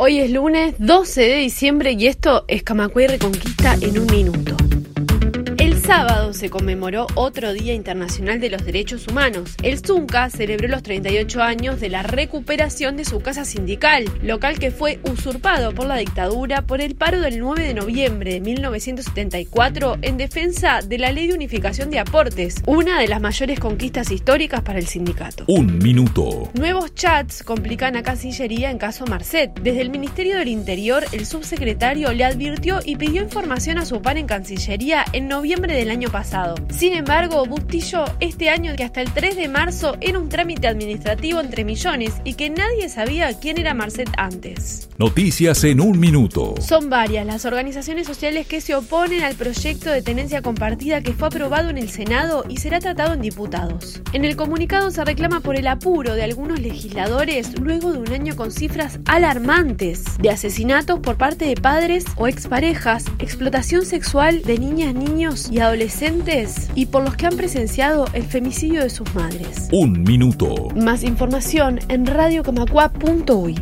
Hoy es lunes 12 de diciembre y esto es Camacuay Reconquista en un minuto sábado se conmemoró otro Día Internacional de los Derechos Humanos. El Zunca celebró los 38 años de la recuperación de su casa sindical, local que fue usurpado por la dictadura por el paro del 9 de noviembre de 1974 en defensa de la Ley de Unificación de Aportes, una de las mayores conquistas históricas para el sindicato. Un minuto. Nuevos chats complican a Cancillería en caso Marcet. Desde el Ministerio del Interior, el subsecretario le advirtió y pidió información a su par en Cancillería en noviembre de del año pasado. Sin embargo, Bustillo este año que hasta el 3 de marzo era un trámite administrativo entre millones y que nadie sabía quién era Marcet antes. Noticias en un minuto. Son varias las organizaciones sociales que se oponen al proyecto de tenencia compartida que fue aprobado en el Senado y será tratado en diputados. En el comunicado se reclama por el apuro de algunos legisladores luego de un año con cifras alarmantes de asesinatos por parte de padres o exparejas, explotación sexual de niñas, niños y adolescentes adolescentes y por los que han presenciado el femicidio de sus madres. Un minuto. Más información en radiocamacua.uy.